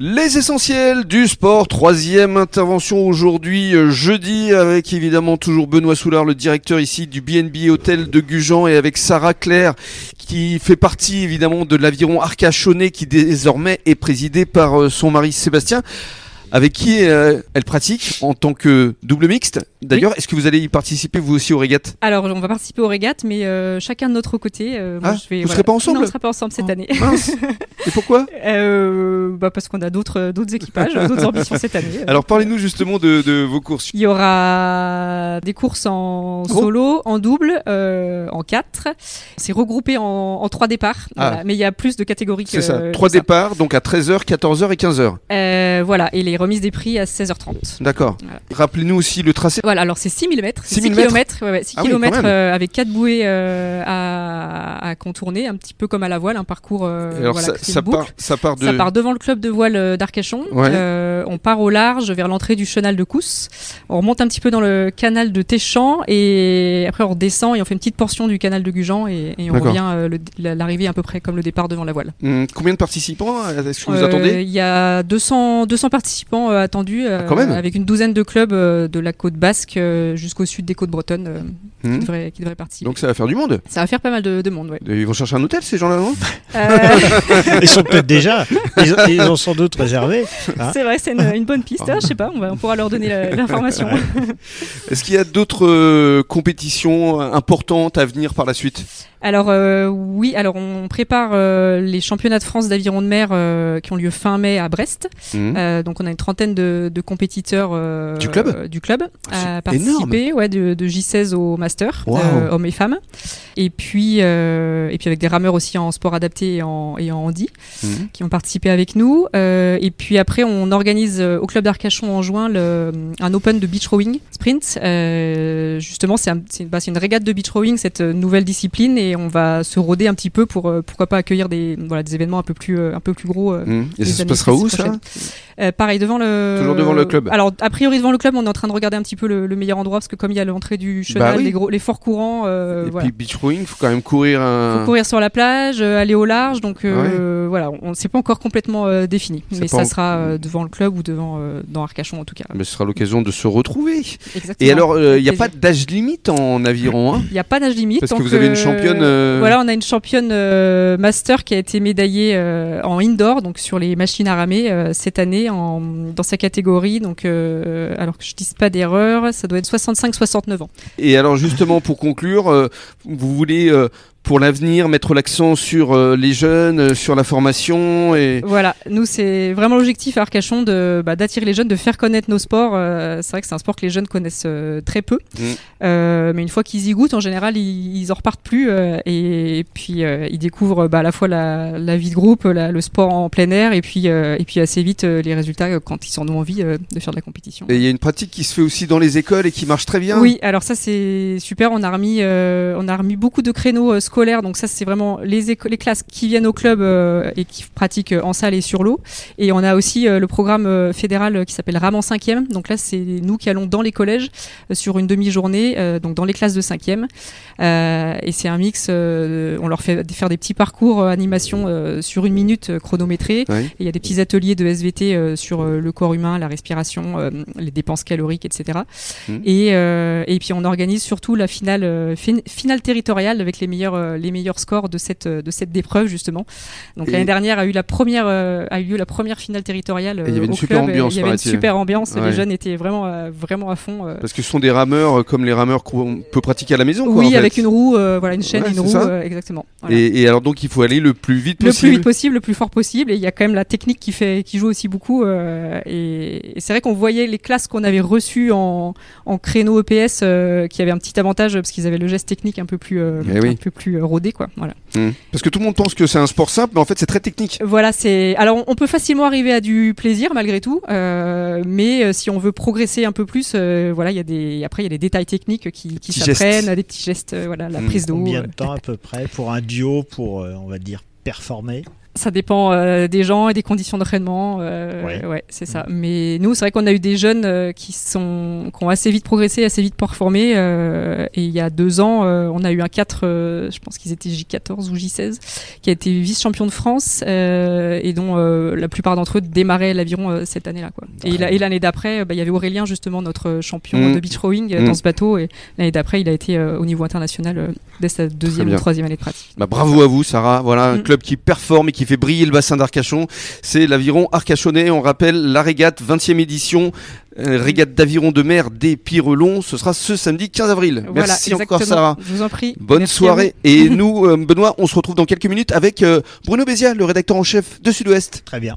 Les essentiels du sport, troisième intervention aujourd'hui, euh, jeudi, avec évidemment toujours Benoît Soulard, le directeur ici du BNB Hôtel de Gujan, et avec Sarah Claire, qui fait partie évidemment de l'aviron Arcachonnet, qui désormais est présidé par euh, son mari Sébastien avec qui euh, elle pratique en tant que double mixte. D'ailleurs, est-ce que vous allez y participer vous aussi aux régates? Alors, on va participer aux régates, mais euh, chacun de notre côté. Euh, moi, ah, je vais, vous ne serez pas ensemble? Non, on ne sera pas ensemble cette oh, année. Mince. Et pourquoi? Bah Parce qu'on a d'autres d'autres équipages, d'autres ambitions cette année. Alors, parlez-nous justement de, de, vos courses. Il y aura des courses en solo, en double, en quatre. C'est regroupé en, en, trois départs, ah. voilà. mais il y a plus de catégories C'est ça, trois départs, donc à 13h, 14h et 15h. voilà, et les remise des prix à 16h30. D'accord. Rappelez-nous aussi le tracé. Voilà, alors c'est 6000 mètres. 6 km, ouais, 6 km avec 4 bouées euh, à, à, contourner, un petit peu comme à la voile, un parcours. Euh, alors ça, ça, part, ça, part de... ça, part, devant le club de voile euh, d'Arcachon. on part au large vers l'entrée du chenal de Cousse. On remonte un petit peu dans le canal de Téchamp et après on redescend et on fait une petite portion du canal de Gujan et, et on revient l'arrivée à peu près comme le départ devant la voile. Hum, combien de participants est-ce que vous attendez? Il y a 200, 200 participants attendu ah, avec une douzaine de clubs de la côte basque jusqu'au sud des côtes bretonnes qui, hum. devraient, qui, participer. Donc ça va faire du monde Ça va faire pas mal de, monde, ouais. Ils vont chercher un hôtel ces gens-là, non? Euh. Ils sont peut-être déjà, ils, ont sans doute réservé. Hein. c'est vrai, c'est une, bonne piste, hein, je sais pas, on, va, on pourra leur donner l'information. Est-ce qu'il y a d'autres euh, compétitions importantes à venir par la suite? Alors euh, oui, alors on prépare euh, les championnats de France d'aviron de mer euh, qui ont lieu fin mai à Brest. Mhm. donc on a une trentaine de, de compétiteurs du club, du club à participer, ouais, de, de, J16 au master, hommes et femmes. Et puis et puis avec des rameurs aussi en sport adapté et en, et en handi mhm. qui ont participé avec nous. et puis après on organise au club d'Arcachon en juin le, un Open de beach rowing sprint. justement c'est un, bah, une régate de beach rowing cette nouvelle discipline et on va se roder un petit peu pour euh, pourquoi pas accueillir des voilà des événements un peu plus euh, un peu plus gros. Euh, mmh. Et ça se passera où ça Pareil devant le. Toujours devant le club. Alors a priori devant le club, on est en train de regarder un petit peu le, meilleur endroit parce que comme il y a l'entrée du chenal, bah les gros les forts courants. et puis beach rowing, faut quand même courir. Un... Faut courir sur la plage, aller au large, donc ah voilà, on sait pas encore complètement défini, mais ça sera devant le club ou devant dans Arcachon en tout cas. Mais ce sera l'occasion de se retrouver. Exactement. Et alors, il n'y a pas d'âge limite en aviron, hein? Il n'y a pas d'âge limite. Parce que vous avez une championne. Euh, voilà, on a une championne euh, master qui a été médaillée euh, en indoor, donc sur les machines à ramer cette année en, dans sa catégorie. Donc, alors que je dise pas d'erreur, ça doit être 65-69 ans. Et alors justement, pour conclure, vous voulez pour l'avenir, mettre l'accent sur euh, les jeunes, euh, sur la formation et voilà. Nous, c'est vraiment l'objectif à Arcachon de bah, d'attirer les jeunes, de faire connaître nos sports. Euh, c'est vrai que c'est un sport que les jeunes connaissent très peu, mm. mais une fois qu'ils y goûtent, en général, ils, ils en repartent plus et, puis ils découvrent bah, à la fois la, la vie de groupe, le sport en plein air et puis et puis assez vite les résultats quand ils en ont envie de faire de la compétition. Et il y a une pratique qui se fait aussi dans les écoles et qui marche très bien. Oui, alors ça c'est super. On a remis on a remis beaucoup de créneaux donc ça, c'est vraiment les, les classes qui viennent au club euh, et qui pratiquent euh, en salle et sur l'eau. Et on a aussi euh, le programme fédéral qui s'appelle RAM en 5e. Donc là, c'est nous qui allons dans les collèges sur une demi-journée, donc dans les classes de 5e. et c'est un mix, on leur fait faire des petits parcours animation sur une minute chronométrée. Et il y a des petits ateliers de SVT sur le corps humain, la respiration, les dépenses caloriques, etc. Mmh. Et, et puis on organise surtout la finale, finale territoriale avec les meilleurs euh, les meilleurs scores de cette de cette épreuve justement. Donc l'année dernière a eu la première euh, a eu lieu la première finale territoriale il y avait euh, une super ambiance. Il y avait une super ambiance. Les jeunes étaient vraiment vraiment à fond. Parce que ce sont des rameurs comme les rameurs qu'on peut pratiquer à la maison. oui, avec une roue, voilà une chaîne, une roue, exactement. Et, alors donc il faut aller le plus vite possible. Le plus vite possible, le plus fort possible. Et il y a quand même la technique qui fait qui joue aussi beaucoup. et, c'est vrai qu'on voyait les classes qu'on avait reçues en, en créneau EPS qui avaient un petit avantage parce qu'ils avaient le geste technique un peu plus eh un peu plus rodé quoi. Voilà. Hmm. Parce que tout le monde pense que c'est un sport simple, mais en fait c'est très technique. Voilà, c'est. Alors on peut facilement arriver à du plaisir malgré tout, euh, mais euh, si on veut progresser un peu plus, euh, voilà, il y a des. Après il y a des détails techniques qui, qui s'apprennent, des petits gestes, voilà, la hmm. prise d'eau. Combien de temps à peu près pour un duo, pour on va dire performer? Ça dépend euh, des gens et des conditions d'entraînement. Euh, Ouais. ouais, c'est ça. Mais nous, c'est vrai qu'on a eu des jeunes euh, qui sont qui ont assez vite progressé, assez vite performé. euh, et il y a deux ans, euh, on a eu un 4, euh, je pense qu'ils étaient J14 ou J16, qui a été vice-champion de France euh, et dont euh, la plupart d'entre eux démarraient l'aviron euh, cette année-là. Quoi. Et, la- et l'année d'après, bah, il y avait Aurélien justement, notre champion Mm. de beach rowing Mm. dans ce bateau. Et l'année d'après, il a été euh, au niveau international dès sa deuxième ou troisième année de pratique. Bah, bravo à vous, Sarah. Voilà un Mm. club qui performe et qui fait briller le bassin d'Arcachon. C'est l'aviron Arcachonnais. On rappelle la régate 20e édition, euh, régate d'aviron de mer des Pirelons. Ce sera ce samedi 15 avril. Voilà, Merci encore. Sarah. Je vous en prie. Bonne Merci soirée. Et nous, euh, Benoît, on se retrouve dans quelques minutes avec euh, Bruno Bézia, le rédacteur en chef de Sud-Ouest. Très bien.